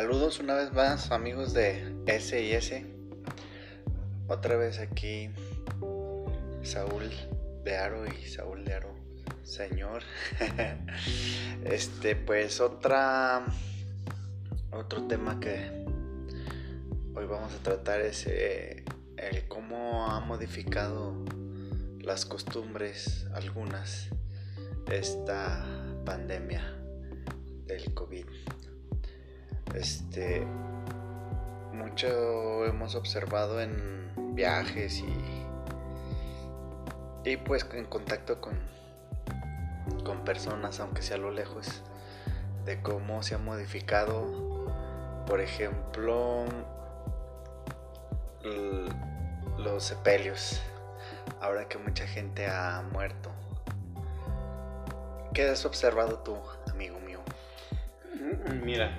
Saludos una vez más amigos de S y S. Otra vez aquí Saúl de Aro y Saúl de Aro, señor. este, pues otra otro tema que hoy vamos a tratar es eh, el cómo ha modificado las costumbres algunas esta pandemia del COVID. Este mucho hemos observado en viajes y y pues en contacto con con personas aunque sea a lo lejos de cómo se ha modificado. Por ejemplo los sepelios. Ahora que mucha gente ha muerto. ¿Qué has observado tú, amigo mío? Mira,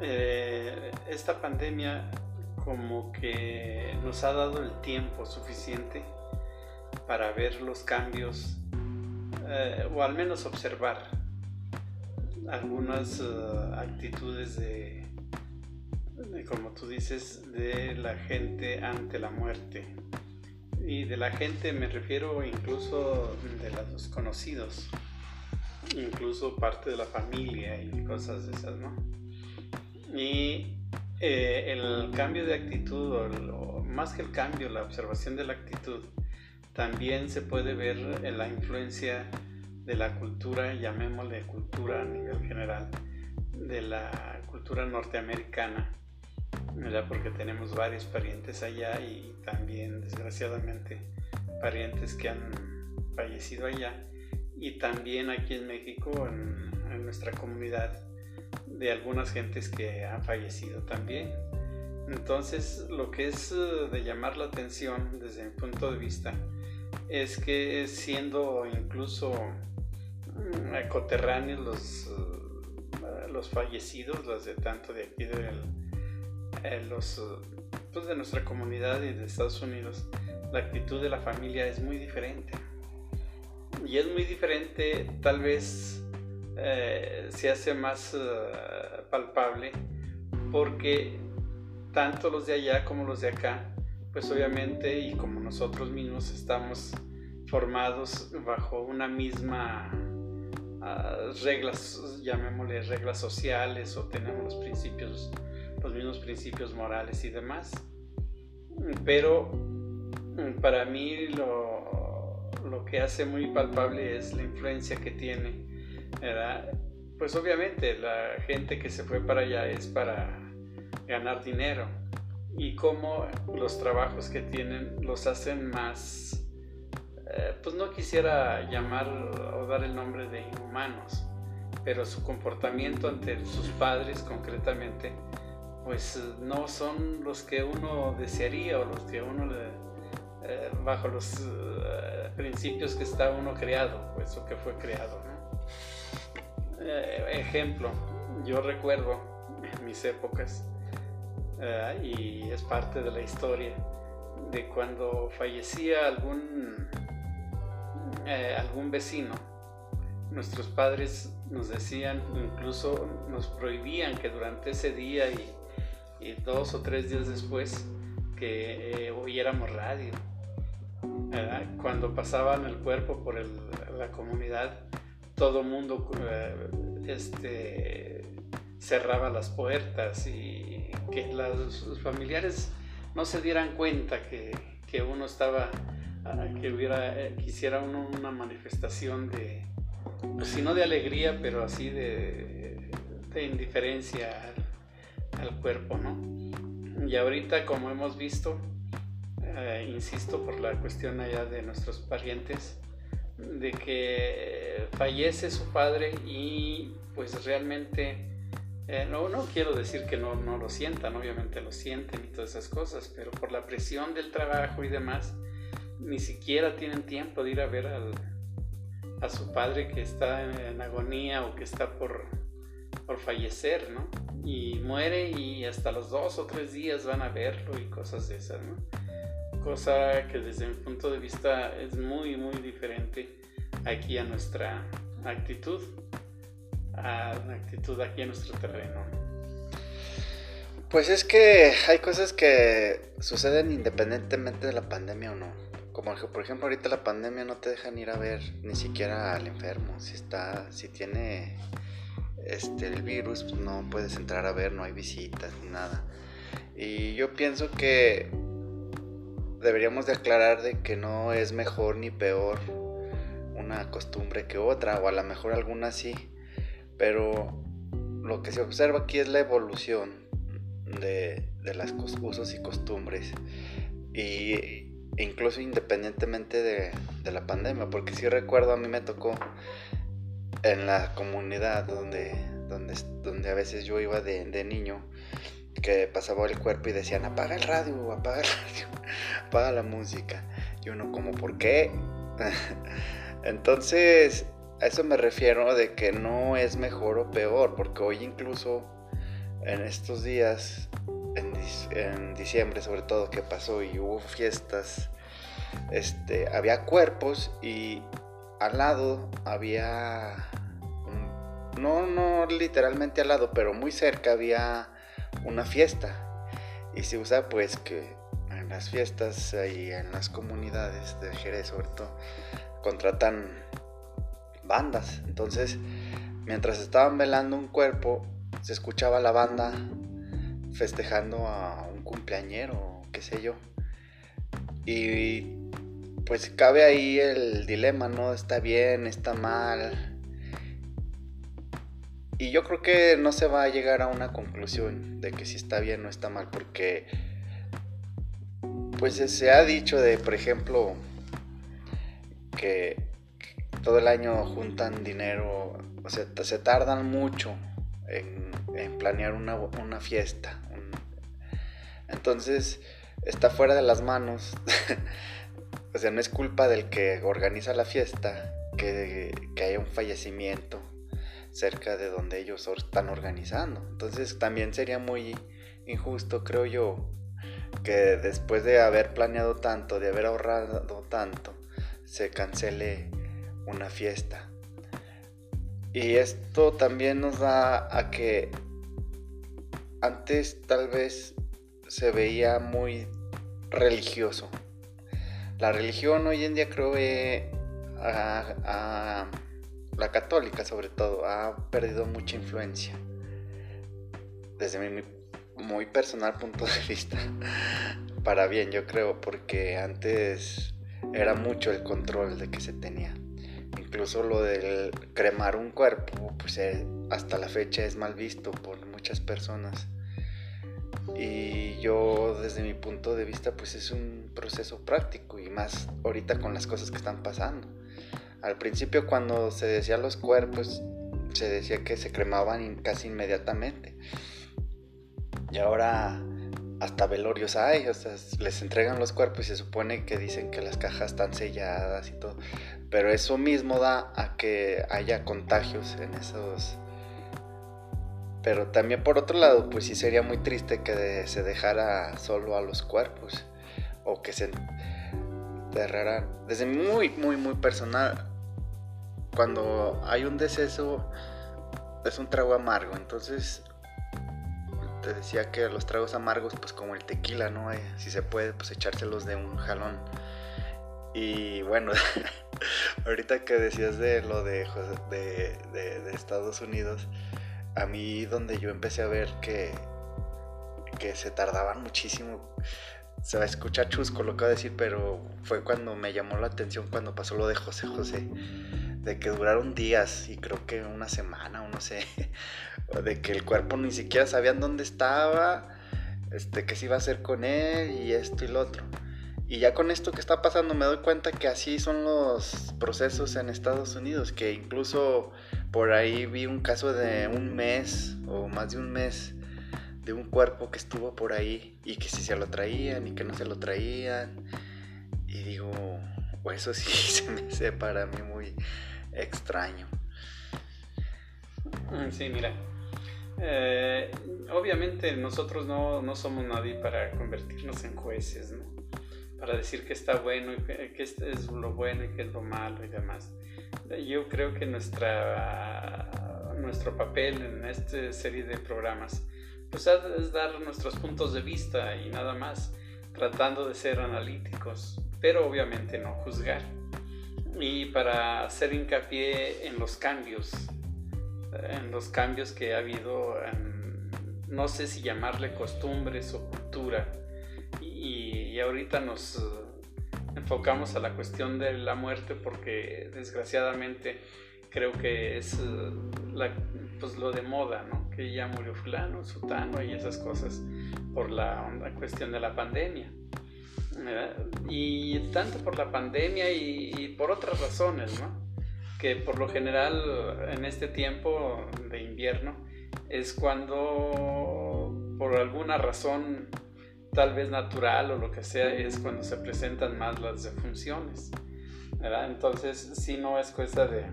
eh, esta pandemia como que nos ha dado el tiempo suficiente para ver los cambios eh, o al menos observar algunas eh, actitudes de, como tú dices, de la gente ante la muerte. Y de la gente me refiero incluso de los conocidos incluso parte de la familia y cosas de esas, ¿no? Y eh, el cambio de actitud, o, más que el cambio, la observación de la actitud, también se puede ver en la influencia de la cultura, llamémosle cultura a nivel general, de la cultura norteamericana, ¿verdad? porque tenemos varios parientes allá y también desgraciadamente parientes que han fallecido allá y también aquí en México, en, nuestra comunidad, de algunas gentes que han fallecido también. Entonces, lo que es eh, de llamar la atención desde mi punto de vista es que siendo incluso mm, coterráneos los, eh, los fallecidos, los de tanto de aquí de, eh, los, pues de nuestra comunidad y de Estados Unidos, la actitud de la familia es muy diferente y es muy diferente, tal vez eh, se hace más eh, palpable porque tanto los de allá como los de acá, pues obviamente y como nosotros mismos estamos formados bajo una misma ah, reglas, llamémosle reglas sociales o tenemos los principios, los mismos principios morales y demás. Pero mm, para mí lo, lo que hace muy palpable es la influencia que tiene, Pues obviamente la gente que se fue para allá es para ganar dinero y cómo los trabajos que tienen los hacen más, eh, pues no quisiera llamar o dar el nombre de inhumanos, pero su comportamiento ante sus padres concretamente, pues no son los que uno desearía o los que uno le eh, bajo los eh, principios que está uno creado, pues o que fue creado. Eh, ejemplo, yo recuerdo en mis épocas, y es parte de la historia, de cuando fallecía algún, algún vecino, nuestros padres nos decían, incluso nos prohibían que durante ese día y, dos o tres días después, que oyéramos radio cuando pasaban el cuerpo por la comunidad, todo mundo eh, este, cerraba las puertas y que los familiares no se dieran cuenta que, uno estaba, ah, que hubiera, eh, quisiera uno una manifestación de, pues, si no de alegría, pero así de, indiferencia al, al cuerpo, ¿no? Y ahorita, como hemos visto, eh, insisto por la cuestión allá de nuestros parientes, de que fallece su padre y pues realmente, eh, no, no quiero decir que no, no lo sientan, obviamente lo sienten y todas esas cosas, pero por la presión del trabajo y demás, ni siquiera tienen tiempo de ir a ver a su padre que está en, agonía o que está por, por fallecer, ¿no? Y muere y hasta los dos o tres días van a verlo y cosas de esas, ¿no? Cosa que desde mi punto de vista es muy, muy diferente aquí a nuestra actitud, a la actitud aquí en nuestro terreno. Pues es que hay cosas que suceden independientemente de la pandemia o no. Como por ejemplo ahorita la pandemia no te dejan ir a ver ni siquiera al enfermo. Si está, si tiene este el virus, pues no puedes entrar a ver, no hay visitas ni nada. Y yo pienso que deberíamos de aclarar de que no es mejor ni peor una costumbre que otra, o a lo mejor alguna sí, pero lo que se observa aquí es la evolución de, de las usos y costumbres. Y e incluso independientemente de, de, la pandemia, porque si recuerdo a mí me tocó en la comunidad donde, donde, donde a veces yo iba de, de niño, que pasaba el cuerpo y decían, apaga el radio, apaga el radio, apaga la música. Y uno como, ¿por qué? Entonces, a eso me refiero de que no es mejor o peor, porque hoy incluso en estos días, en, diciembre sobre todo que pasó y hubo fiestas, este, había cuerpos y al lado había, no, no literalmente al lado, pero muy cerca había una fiesta. Y se usa pues que en las fiestas y en las comunidades de Jerez sobre todo contratan bandas. Entonces, mientras estaban velando un cuerpo, se escuchaba la banda festejando a un cumpleañero, qué sé yo. Y pues cabe ahí el dilema, ¿no? Está bien, está mal. Y yo creo que no se va a llegar a una conclusión de que si está bien o está mal, porque pues se ha dicho de, por ejemplo, que todo el año juntan dinero, o sea, se tardan mucho en, planear una, fiesta. entonces, está fuera de las manos. o sea, no es culpa del que organiza la fiesta que, que haya un fallecimiento cerca de donde ellos están organizando. Entonces, también sería muy injusto, creo yo, que después de haber planeado tanto, de haber ahorrado tanto, se cancele una fiesta. Y esto también nos da a que antes tal vez se veía muy religioso. La religión hoy en día creo que la católica sobre todo ha perdido mucha influencia. Desde mi muy personal punto de vista. Para bien, yo creo, porque antes era mucho el control de que se tenía incluso lo del cremar un cuerpo, pues eh, hasta la fecha es mal visto por muchas personas. Y yo desde mi punto de vista pues es un proceso práctico y más ahorita con las cosas que están pasando. Al principio cuando se decía los cuerpos se decía que se cremaban casi inmediatamente. Y ahora hasta velorios hay, o sea, les entregan los cuerpos y se supone que dicen que las cajas están selladas y todo, pero eso mismo da a que haya contagios en esos... Pero también por otro lado, pues sí sería muy triste que se dejara solo a los cuerpos o que se enterraran. Desde muy, muy, muy personal, cuando hay un deceso es un trago amargo, entonces te decía que los tragos amargos, pues como el tequila, ¿no? Eh, si se puede, pues echárselos de un jalón. Y bueno, ahorita que decías de lo de, de, Estados Unidos, a mí donde yo empecé a ver que, que se tardaban muchísimo, se va a escuchar chusco lo que voy a decir, pero fue cuando me llamó la atención cuando pasó lo de José José, de que duraron días y creo que una semana o no sé, de que el cuerpo ni siquiera sabían dónde estaba, este, qué se iba a hacer con él y esto y lo otro. Y ya con esto que está pasando me doy cuenta que así son los procesos en Estados Unidos, que incluso por ahí vi un caso de un mes o más de un mes de un cuerpo que estuvo por ahí y que si se lo traían y que no se lo traían. Y digo, pues eso sí se me hace para mí muy extraño. Sí, mira, eh, obviamente nosotros no, no, somos nadie para convertirnos en jueces, ¿no? Para decir que está bueno y que, este es lo bueno y que es lo malo y demás. Yo creo que nuestra, nuestro papel en esta serie de programas pues es dar nuestros puntos de vista y nada más, tratando de ser analíticos, pero obviamente no juzgar. Y para hacer hincapié en los cambios, en los cambios que ha habido, no sé si llamarle costumbres o cultura, y, ahorita nos eh, enfocamos a la cuestión de la muerte porque desgraciadamente creo que es eh, pues lo de moda, ¿no? Que ya murió fulano, sutano y esas cosas por la, cuestión de la pandemia. Y tanto por la pandemia y, por otras razones, ¿no? Que por lo general en este tiempo de invierno es cuando por alguna razón tal vez natural o lo que sea es cuando se presentan más las defunciones. ¿verdad? Entonces, si no es cosa de,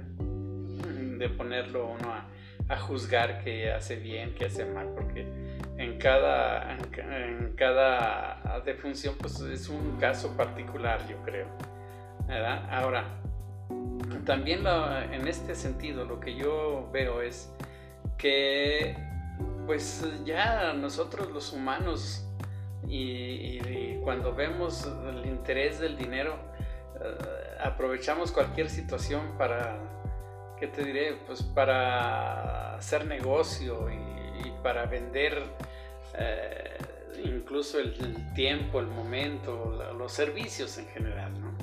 de ponerlo uno a, a, juzgar qué hace bien, qué hace mal, porque en cada, en, cada defunción pues es un caso particular, yo creo. ¿verdad? Ahora, también en este sentido lo que yo veo es que pues ya nosotros los humanos y, cuando vemos el interés del dinero eh, aprovechamos cualquier situación para ¿qué te diré? Pues para hacer negocio y, para vender eh, incluso el, tiempo, el momento, los servicios en general, ¿no?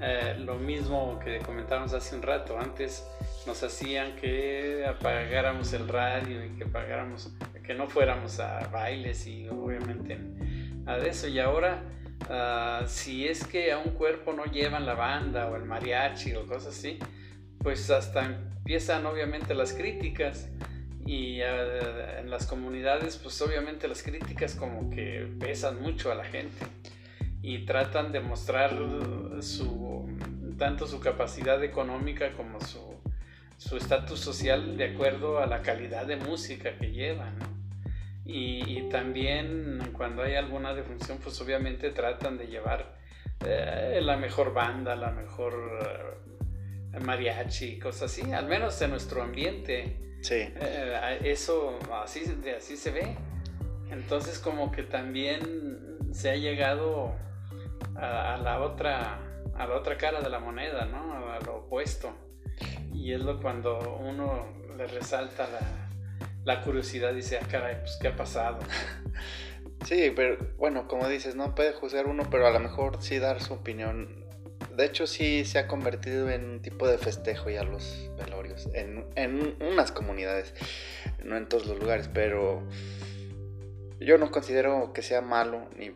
Eh, lo mismo que comentábamos hace un rato, antes nos hacían que apagáramos el radio y que apagáramos, que no fuéramos a bailes y obviamente a eso. Y ahora, ah, si es que a un cuerpo no llevan la banda o el mariachi o cosas así, pues hasta empiezan obviamente las críticas. Y ah, en las comunidades pues obviamente las críticas como que pesan mucho a la gente. Y tratan de mostrar su tanto su capacidad económica como su estatus social de acuerdo a la calidad de música que llevan y, también cuando hay alguna defunción pues obviamente tratan de llevar eh, la mejor banda la mejor mariachi, cosas así, al menos en nuestro ambiente. Sí. Eh, eso así, así se ve. Entonces como que también se ha llegado a, la otra a la otra cara de la moneda, ¿no? A lo opuesto. Y es lo cuando uno le resalta la, la curiosidad y dice, ah, caray, pues qué ha pasado. Sí, pero bueno, como dices, no puede juzgar uno, pero a lo mejor sí dar su opinión de hecho, sí se ha convertido en un tipo de festejo ya los velorios. En, en unas comunidades, no en todos los lugares, pero yo no considero que sea malo. Ni,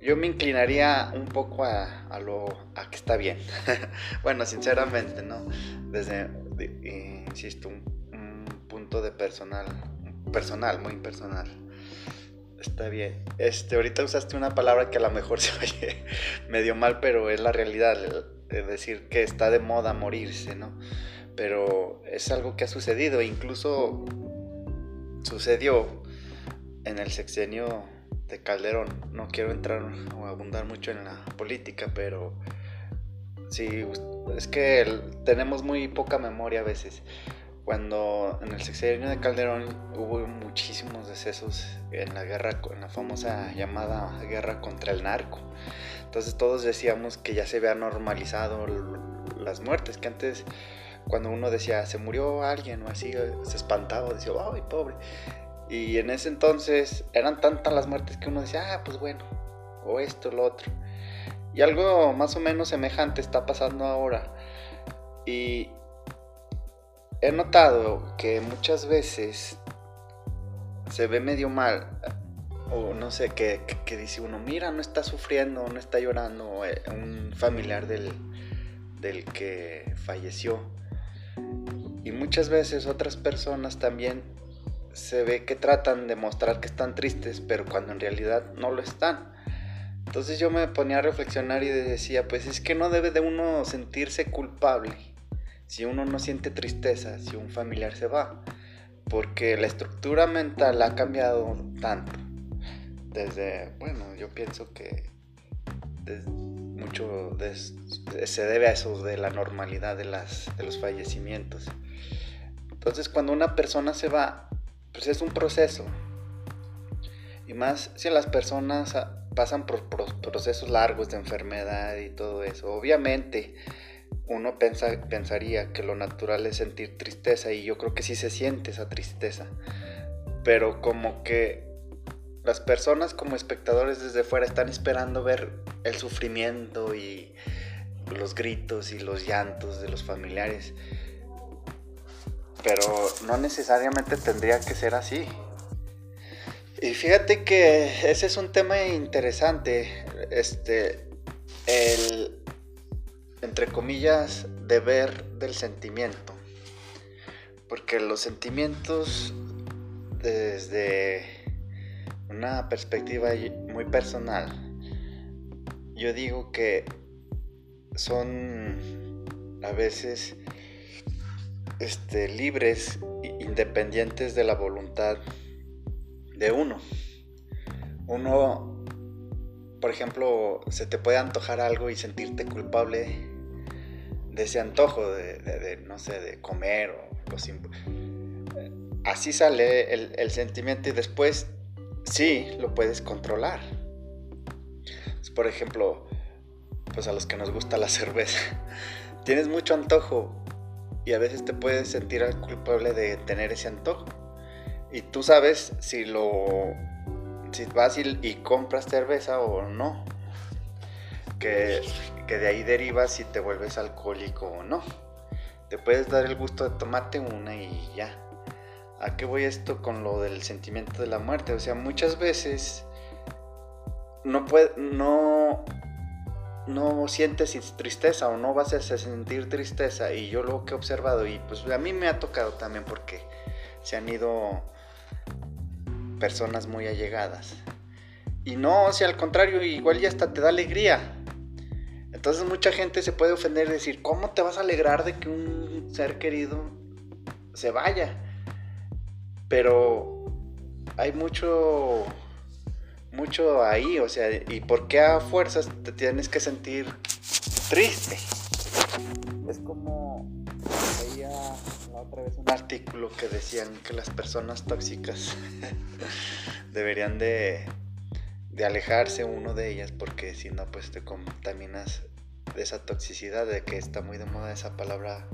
yo me inclinaría un poco a, a lo a que está bien. bueno, sinceramente, ¿no? Desde, insisto, un, un punto de personal, personal, muy personal. Está bien. Este, ahorita usaste una palabra que a lo mejor se oye medio mal, pero es la realidad. Es decir, que está de moda morirse, ¿no? Pero es algo que ha sucedido. Incluso sucedió en el sexenio de Calderón. No quiero entrar o abundar mucho en la política, pero sí, es que tenemos muy poca memoria a veces cuando en el sexenio de Calderón hubo muchísimos decesos en la guerra, en la famosa llamada guerra contra el narco. Entonces todos decíamos que ya se había normalizado las muertes, que antes cuando uno decía se murió alguien o así, se espantaba, decía, ay, pobre. Y en ese entonces eran tantas las muertes que uno decía, ah, pues bueno, o esto, lo otro. Y algo más o menos semejante está pasando ahora. Y, he notado que muchas veces se ve medio mal, o no sé, que, dice uno, mira, no está sufriendo, no está llorando, eh, un familiar del, del que falleció. Y muchas veces otras personas también se ve que tratan de mostrar que están tristes, pero cuando en realidad no lo están. Entonces yo me ponía a reflexionar y decía, pues es que no debe de uno sentirse culpable si uno no siente tristeza, si un familiar se va, porque la estructura mental ha cambiado tanto. Desde, bueno, yo pienso que mucho se debe a eso de la normalidad de, las, de los fallecimientos. Entonces, cuando una persona se va, pues es un proceso. Y más si las personas ah, pasan por procesos largos de enfermedad y todo eso. Obviamente, uno pensaría que lo natural es sentir tristeza y yo creo que sí se siente esa tristeza. Pero como que las personas como espectadores desde fuera están esperando ver el sufrimiento y los gritos y los llantos de los familiares. Pero no necesariamente tendría que ser así. Y fíjate que ese es un tema interesante. Este, el, entre comillas, deber del sentimiento. Porque los sentimientos, desde una perspectiva muy personal, yo digo que son a veces este, libres, independientes de la voluntad de uno. Uno, por ejemplo, se te puede antojar algo y sentirte culpable de ese antojo, de, no sé, de comer o Así sale el, el sentimiento y después sí lo puedes controlar. Por ejemplo, pues a los que nos gusta la cerveza, tienes mucho antojo y a veces te puedes sentir culpable de tener ese antojo. Y tú sabes si lo si vas y, compras cerveza o no. Que, que, de ahí deriva si te vuelves alcohólico o no. Te puedes dar el gusto de tomarte una y ya. ¿A qué voy esto con lo del sentimiento de la muerte? O sea, muchas veces no puede, no no sientes tristeza o no vas a sentir tristeza y yo lo que he observado y pues a mí me ha tocado también porque se han ido personas muy allegadas y no, sea, al contrario, igual ya hasta te da alegría. Entonces mucha gente se puede ofender y decir, ¿cómo te vas a alegrar de que un ser querido se vaya? Pero hay mucho mucho ahí, o sea, ¿y por qué a fuerzas te tienes que sentir triste? Es como un artículo que decían que las personas tóxicas deberían de, de alejarse uno de ellas porque si no pues te contaminas de esa toxicidad, de que está muy de moda esa palabra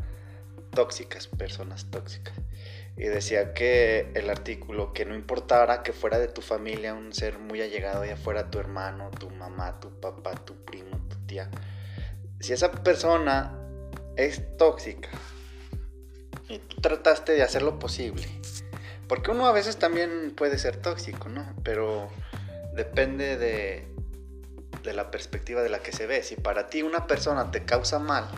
tóxicas, personas tóxicas. Y decía que el artículo, que no importara que fuera de tu familia un ser muy allegado, ya fuera tu hermano, tu mamá, tu papá, tu primo, tu tía, si esa persona es tóxica y tú trataste de hacer lo posible, porque uno a veces también puede ser tóxico, ¿no? Pero depende de, de la perspectiva de la que se ve. Si para ti una persona te causa mal,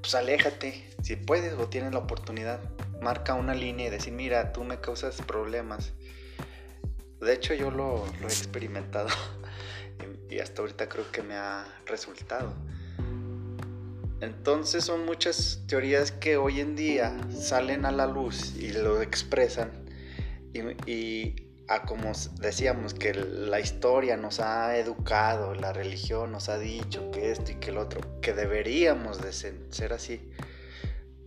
pues aléjate, si puedes o tienes la oportunidad marca una línea y decir, mira, tú me causas problemas. De hecho, yo lo, he experimentado y hasta ahorita creo que me ha resultado. Entonces son muchas teorías que hoy en día salen a la luz y lo expresan. Y, a como decíamos que la historia nos ha educado, la religión nos ha dicho que esto y que el otro, que deberíamos de ser así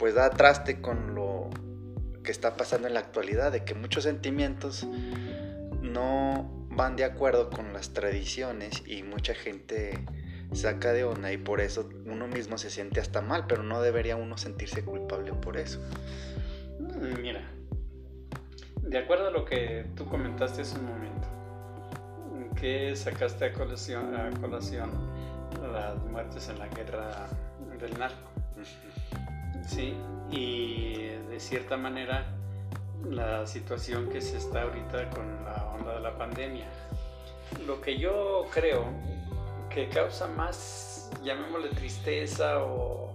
pues da traste con lo que está pasando en la actualidad, de que muchos sentimientos no van de acuerdo con las tradiciones y mucha gente saca de onda y por eso uno mismo se siente hasta mal, pero no debería uno sentirse culpable por eso. Mira, de acuerdo a lo que tú comentaste hace un momento, que sacaste a colación, a colación las muertes en la guerra del narco. Sí, y de cierta manera la situación que se está ahorita con la onda de la pandemia. Lo que yo creo que causa más, llamémosle tristeza o,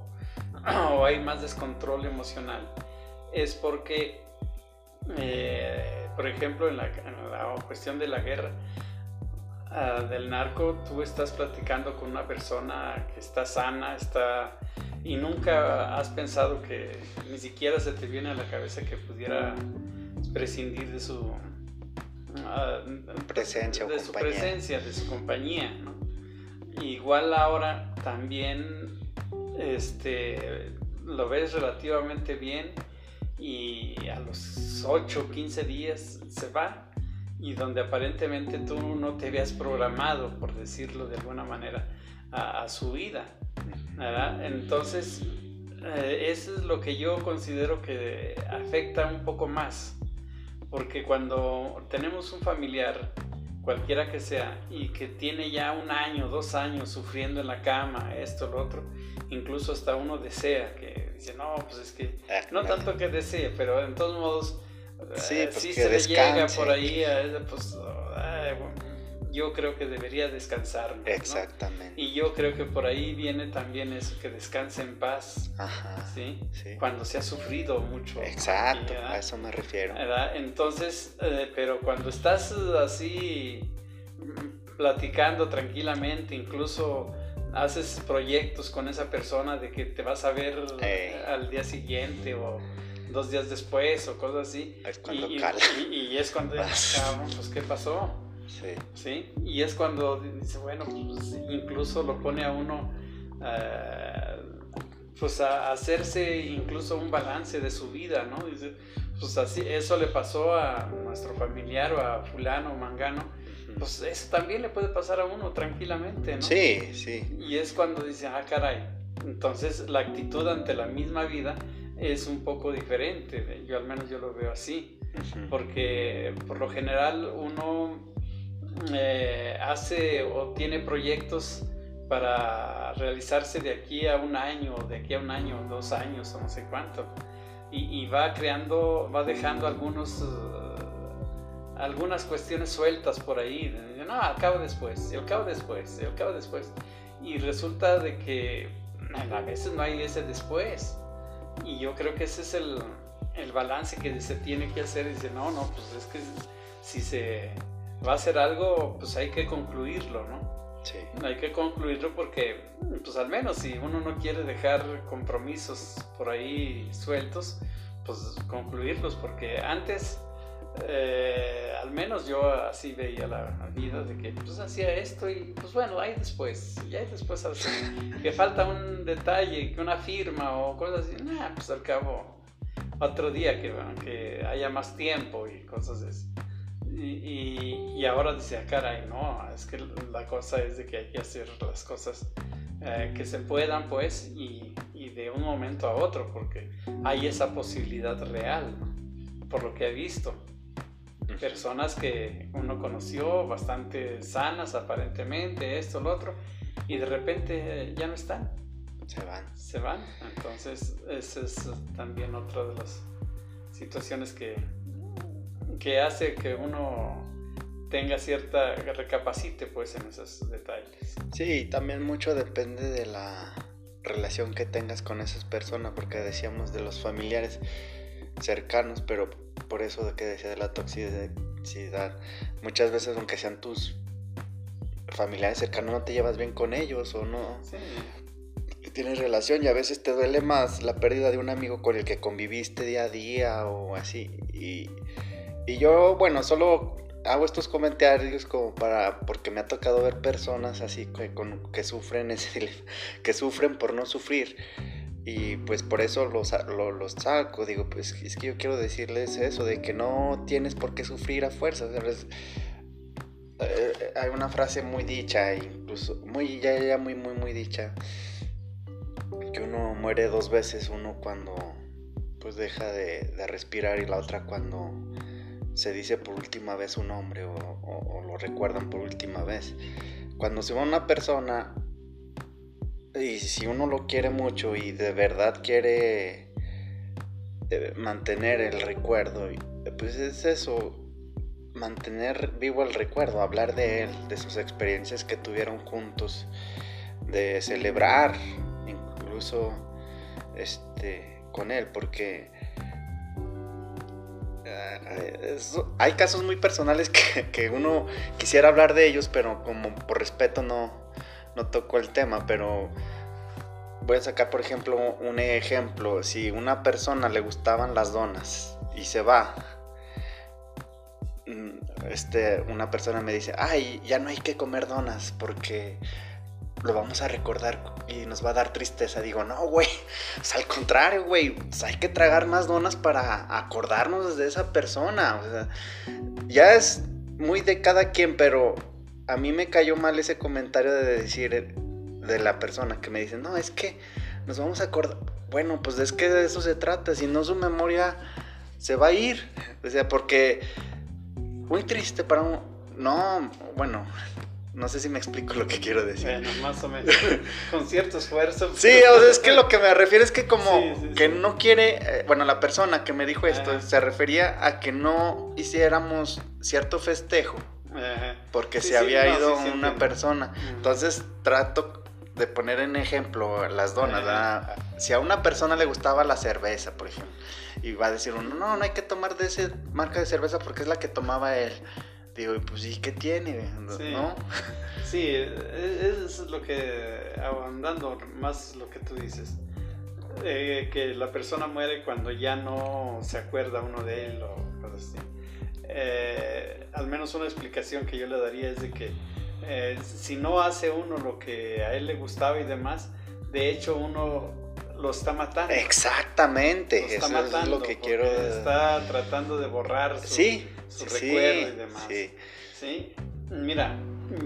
hay más descontrol emocional, es porque, eh, por ejemplo, en la, cuestión de la guerra, ah, del narco, tú estás platicando con una persona que está sana, está y nunca has pensado que ni siquiera se te viene a la cabeza que pudiera prescindir de su ah, presencia de su presencia de su compañía igual ahora también este lo ves relativamente bien y a los 8 o 15 días se va y donde aparentemente tú no te habías programado, por decirlo de alguna manera, a, su vida. Entonces, eh, eso es lo que yo considero que afecta un poco más, porque cuando tenemos un familiar, cualquiera que sea, y que tiene ya un año, dos años sufriendo en la cama, esto, lo otro, incluso hasta uno desea, que dice, no, pues es que, ah, no tanto que desee, pero en todos modos, sí, eh, pues se le llega por ahí, a, pues, yo creo que debería descansar. Exactamente. Y yo creo que por ahí viene también eso, que descanse en paz. Ajá. ¿sí? Cuando se ha sufrido mucho. Exacto, a eso me refiero. Entonces, eh, pero cuando estás así platicando tranquilamente, incluso haces proyectos con esa persona de que te vas a ver al día siguiente o dos días después o cosas así. Es cuando y, cala. Y, es cuando, pues, ¿qué pasó? Sí. sí. Y es cuando dice, bueno, pues, incluso lo pone a uno eh, pues a hacerse incluso un balance de su vida, ¿no? Dice, pues así, eso le pasó a nuestro familiar o a fulano o mangano, pues eso también le puede pasar a uno tranquilamente, ¿no? Sí, sí. Y es cuando dice, ah, caray, entonces la actitud ante la misma vida es un poco diferente, yo al menos yo lo veo así, porque por lo general uno eh, hace o tiene proyectos para realizarse de aquí a un año, de aquí a un año, dos años o no sé cuánto. Y, va creando, va dejando algunos, eh, algunas cuestiones sueltas por ahí. No, al cabo después, al cabo después, al cabo después. Y resulta de que a veces no hay ese después. Y yo creo que ese es el, el balance que se tiene que hacer. Dice, no, no, pues es que si se va a ser algo, pues hay que concluirlo, ¿no? Sí. Hay que concluirlo porque, pues al menos si uno no quiere dejar compromisos por ahí sueltos, pues concluirlos, porque antes, eh, al menos yo así veía la vida, de que pues hacía esto y pues bueno, ahí después, y ahí después que falta un detalle, que una firma o cosas así, nah, pues al cabo otro día que, que haya más tiempo y cosas así. Y, ahora dice, ah, caray, no, es que la cosa es de que hay que hacer las cosas eh, que se puedan, pues, y, de un momento a otro, porque hay esa posibilidad real, por lo que he visto. Personas que uno conoció, bastante sanas aparentemente, esto, lo otro, y de repente ya no están. Se van. Se van. Entonces, esa es también otra de las situaciones que, que hace que uno tenga cierta recapacite pues en esos detalles. Sí, también mucho depende de la relación que tengas con esas personas, porque decíamos de los familiares cercanos, pero por eso de que decía de la toxicidad, muchas veces aunque sean tus familiares cercanos no te llevas bien con ellos o no. Tienes relación y a veces te duele más la pérdida de un amigo con el que conviviste día a día o así y y yo, bueno, solo hago estos comentarios como para porque me ha tocado ver personas así que, con, que sufren ese, que sufren por no sufrir. Y pues por eso los, los, saco. Digo pues es que yo quiero decirles eso de que no tienes por qué sufrir a fuerzas eh, hay una frase muy dicha incluso muy ya ya muy muy muy dicha que uno muere dos veces uno cuando pues deja de, de respirar y la otra cuando se dice por última vez un nombre o, lo recuerdan por última vez. Cuando se va una persona y si uno lo quiere mucho y de verdad quiere eh, mantener el recuerdo, pues es eso, mantener vivo el recuerdo, hablar de él, de sus experiencias que tuvieron juntos, de celebrar incluso este con él, porque hay casos muy personales que, uno quisiera hablar de ellos, pero como por respeto no, no tocó el tema, pero voy a sacar por ejemplo un ejemplo, si una persona le gustaban las donas y se va, mm, este, una persona me dice, ay, ya no hay que comer donas porque lo vamos a recordar y nos va a dar tristeza. Digo, no, güey, al contrario, güey, hay que tragar más donas para acordarnos de esa persona. O sea, ya es muy de cada quien, pero a mí me cayó mal ese comentario de decir de la persona que me dice, no, es que nos vamos a acordar. Bueno, pues es que de eso se trata, si no su memoria se va a ir. O sea, porque muy triste para un... No, bueno, no sé si me explico lo que quiero decir. Bueno, más o menos. Con cierto esfuerzo. Sí, o sea, es que lo que me refiero es que como que no quiere, eh, bueno, la persona que me dijo esto se refería a que no hiciéramos cierto festejo. Porque se había ido una persona. Entonces trato de poner en ejemplo las donas. Si a una persona le gustaba la cerveza, por ejemplo, y va a decir uno, no, no hay que tomar de esa marca de cerveza porque es la que tomaba él. Digo, pues sí, ¿qué tiene? Sí. ¿No? Sí, e, e, eso es lo que, ahondando más lo que tú dices, eh, que la persona muere cuando ya no se acuerda uno de él o cosas así. Eh, al menos una explicación que yo le daría es de que eh, si no hace uno lo que a él le gustaba y demás, de hecho uno lo está matando. Exactamente, eso es lo que quiero. Está tratando de borrar su, sí, su recuerdo y demás. Sí. Mira,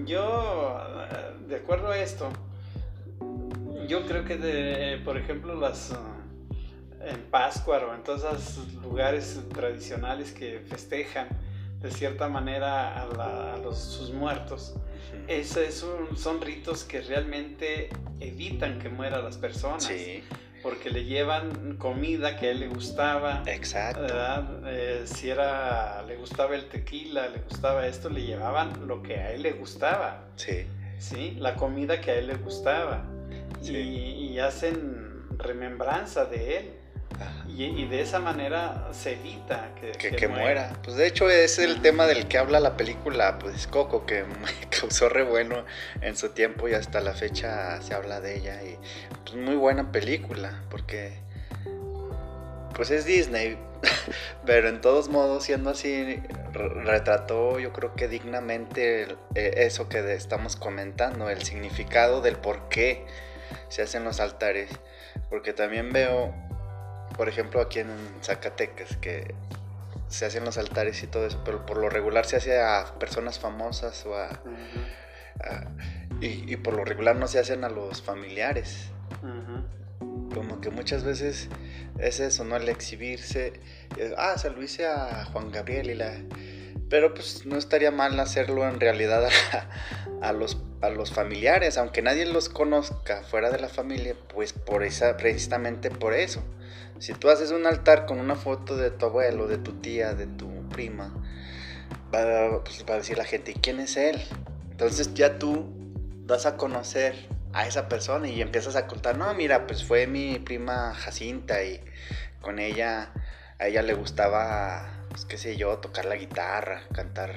yo, de acuerdo a esto, yo creo que, de, por ejemplo, las en Pascua o en todos esos lugares tradicionales que festejan de cierta manera a, los, sus muertos, esos son ritos que realmente evitan que mueran las personas. Sí porque le llevan comida que a él le gustaba. Exacto. Eh, si era, le gustaba el tequila, le gustaba esto, le llevaban lo que a él le gustaba. Sí. Sí, la comida que a él le gustaba. y, hacen remembranza de él. Y, de esa manera se evita que, muera. Pues de hecho es el tema del que habla la película, pues Coco, que causó revuelo en su tiempo y hasta la fecha se habla de ella. Y pues muy buena película, porque pues es Disney, pero en todos modos, siendo así, retrató yo creo que dignamente eh, eso que estamos comentando, el significado del por qué se hacen los altares. Porque también veo por ejemplo, aquí en Zacatecas, que se hacen los altares y todo eso, pero por lo regular se hace a personas famosas o a... y, por lo regular no se hacen a los familiares. Como que muchas veces es eso, ¿no? El exhibirse. Ah, se lo hice a Juan Gabriel y la... Pero pues no estaría mal hacerlo en realidad a, los, a los familiares, aunque nadie los conozca fuera de la familia, pues por esa, precisamente por eso. Si tú haces un altar con una foto de tu abuelo, de tu tía, de tu prima, va, pues, a decir la gente, ¿quién es él? Entonces ya tú das a conocer a esa persona y empiezas a contar, no, mira, pues fue mi prima Jacinta y con ella, a ella le gustaba, pues qué sé yo, tocar la guitarra, cantar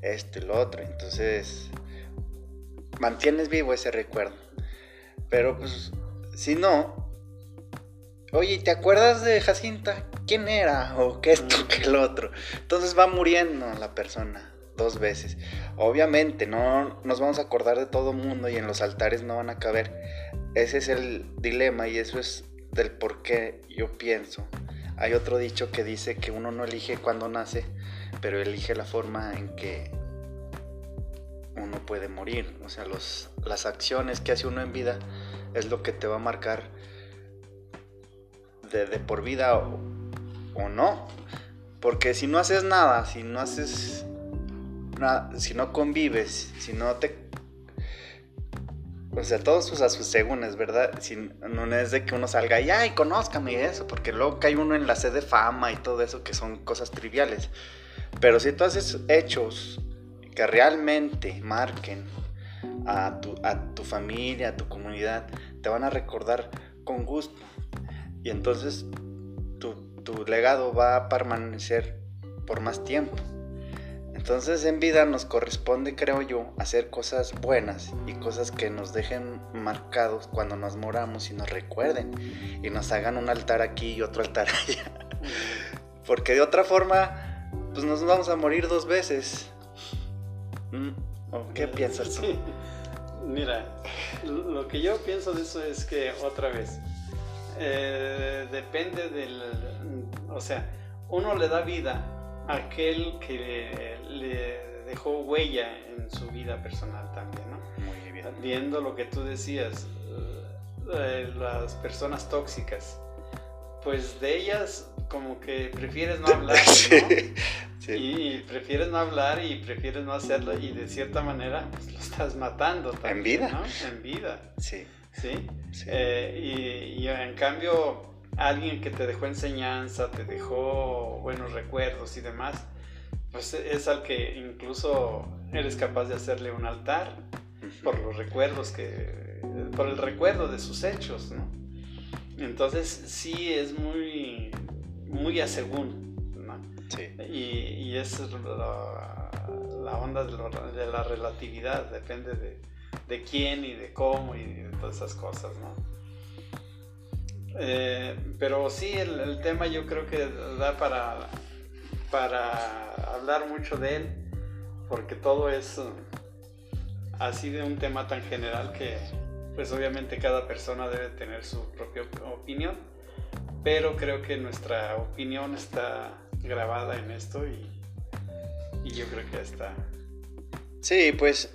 esto y otro. Entonces, mantienes vivo ese recuerdo. Pero pues, si no, Oye, ¿te acuerdas de Jacinta? ¿Quién era? ¿O qué esto, qué el otro? Entonces va muriendo la persona dos veces. Obviamente no nos vamos a acordar de todo mundo y en los altares no van a caber. Ese es el dilema y eso es del por qué yo pienso. Hay otro dicho que dice que uno no elige cuando nace, pero elige la forma en que uno puede morir. O sea, los, las acciones que hace uno en vida es lo que te va a marcar de, por vida o, no. Porque si no haces nada, si no haces nada, si no convives, si no te... O sea, todos sus asegúnes, ¿verdad? Si, no es de que uno salga y, ay, conózcame eso, porque luego cae uno en la sed de fama y todo eso, que son cosas triviales. Pero si tú haces hechos que realmente marquen a tu, a tu familia, a tu comunidad, te van a recordar con gusto. Y entonces tu, legado va a permanecer por más tiempo. Entonces en vida nos corresponde, creo yo, hacer cosas buenas y cosas que nos dejen marcados cuando nos moramos y nos recuerden y nos hagan un altar aquí y otro altar allá. Porque de otra forma, pues nos vamos a morir dos veces. Mm, ¿Qué piensas tú? Mira, lo que yo pienso de eso es que otra vez, eh, depende del, o sea, uno le da vida aquel que le dejó huella en su vida personal también, ¿no? Muy bien. Viendo lo que tú decías, eh, las personas tóxicas, pues de ellas como que prefieres no hablar, ¿no? Y prefieres no hablar y prefieres no hacerlo y de cierta manera pues, lo estás matando también, En vida. ¿no? En vida. Sí. ¿Sí? Sí. Eh, y, y en cambio, alguien que te dejó enseñanza, te dejó buenos recuerdos y demás, pues es al que incluso eres capaz de hacerle un altar por los recuerdos que, por el recuerdo de sus hechos, ¿no? Entonces sí es muy, muy a según, ¿no? Sí. Y, y es la, la onda de, lo- de la relatividad, depende de, de quién y de cómo y de todas esas cosas, ¿no? Eh, pero sí, el, el tema yo creo que da para, para hablar mucho de él, porque todo es eh, así de un tema tan general que pues obviamente cada persona debe tener su propia op- opinión, pero creo que nuestra opinión está grabada en esto y, y yo creo que está. Sí, pues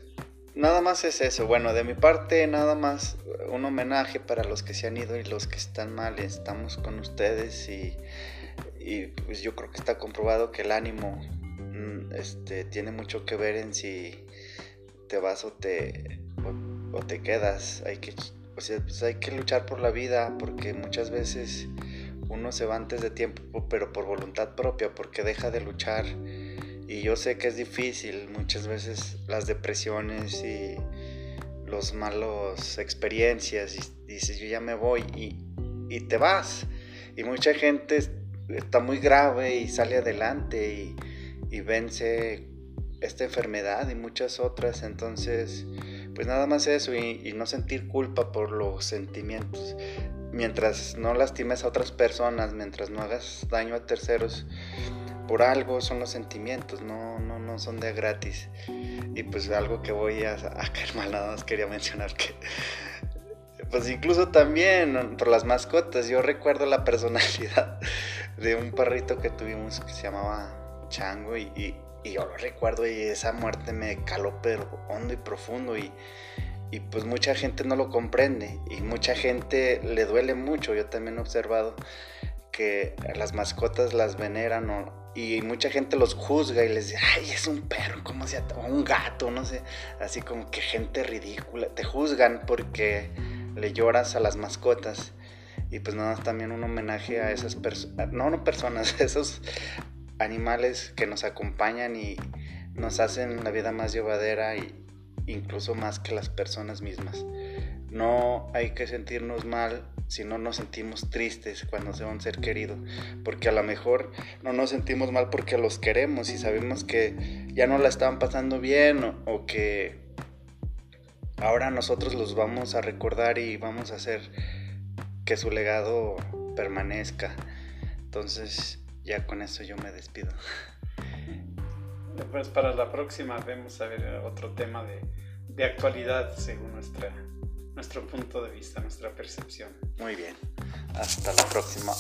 nada más es eso. Bueno, de mi parte nada más un homenaje para los que se han ido y los que están mal. Estamos con ustedes y, y, pues yo creo que está comprobado que el ánimo mm, este, tiene mucho que ver en si te vas o te, o, te quedas. Hay que, o sea, pues hay que luchar por la vida porque muchas veces uno se va antes de tiempo, pero por voluntad propia, porque deja de luchar. Y yo sé que es difícil, muchas veces las depresiones y los malos experiencias, y dices yo ya me voy y, y te vas. Y mucha gente es- está muy grave y sale adelante y, y vence esta enfermedad y muchas otras. Entonces, pues nada más eso y, no sentir culpa por los sentimientos. Mientras no lastimes a otras personas, mientras no hagas daño a terceros, por algo son los sentimientos, no, no, no son de gratis. Y pues algo que voy a, a caer mal, nada más quería mencionar que, pues incluso también por las mascotas, yo recuerdo la personalidad de un perrito que tuvimos que se llamaba Chango y, y yo lo recuerdo y esa muerte me caló pero hondo y profundo y, y pues mucha gente no lo comprende y mucha gente le duele mucho, yo también he observado que las mascotas las veneran o- y mucha gente los juzga y les dice, ay, es un perro, ¿cómo se llama? Un gato, no sé, así como que gente ridícula, te juzgan porque le lloras a las mascotas. Y pues nada, también un homenaje a esas personas, no, no personas, a esos animales que nos acompañan y nos hacen la vida más llevadera y incluso más que las personas mismas. No hay que sentirnos mal si no nos sentimos tristes cuando se va un ser querido, porque a lo mejor no nos sentimos mal porque los queremos y sabemos que ya no la estaban pasando bien o, o que ahora nosotros los vamos a recordar y vamos a hacer que su legado permanezca. Entonces, ya con eso yo me despido. Pues para la próxima vamos a ver otro tema de, de actualidad según nuestra, nuestro punto de vista, nuestra percepción. Muy bien. Hasta la próxima.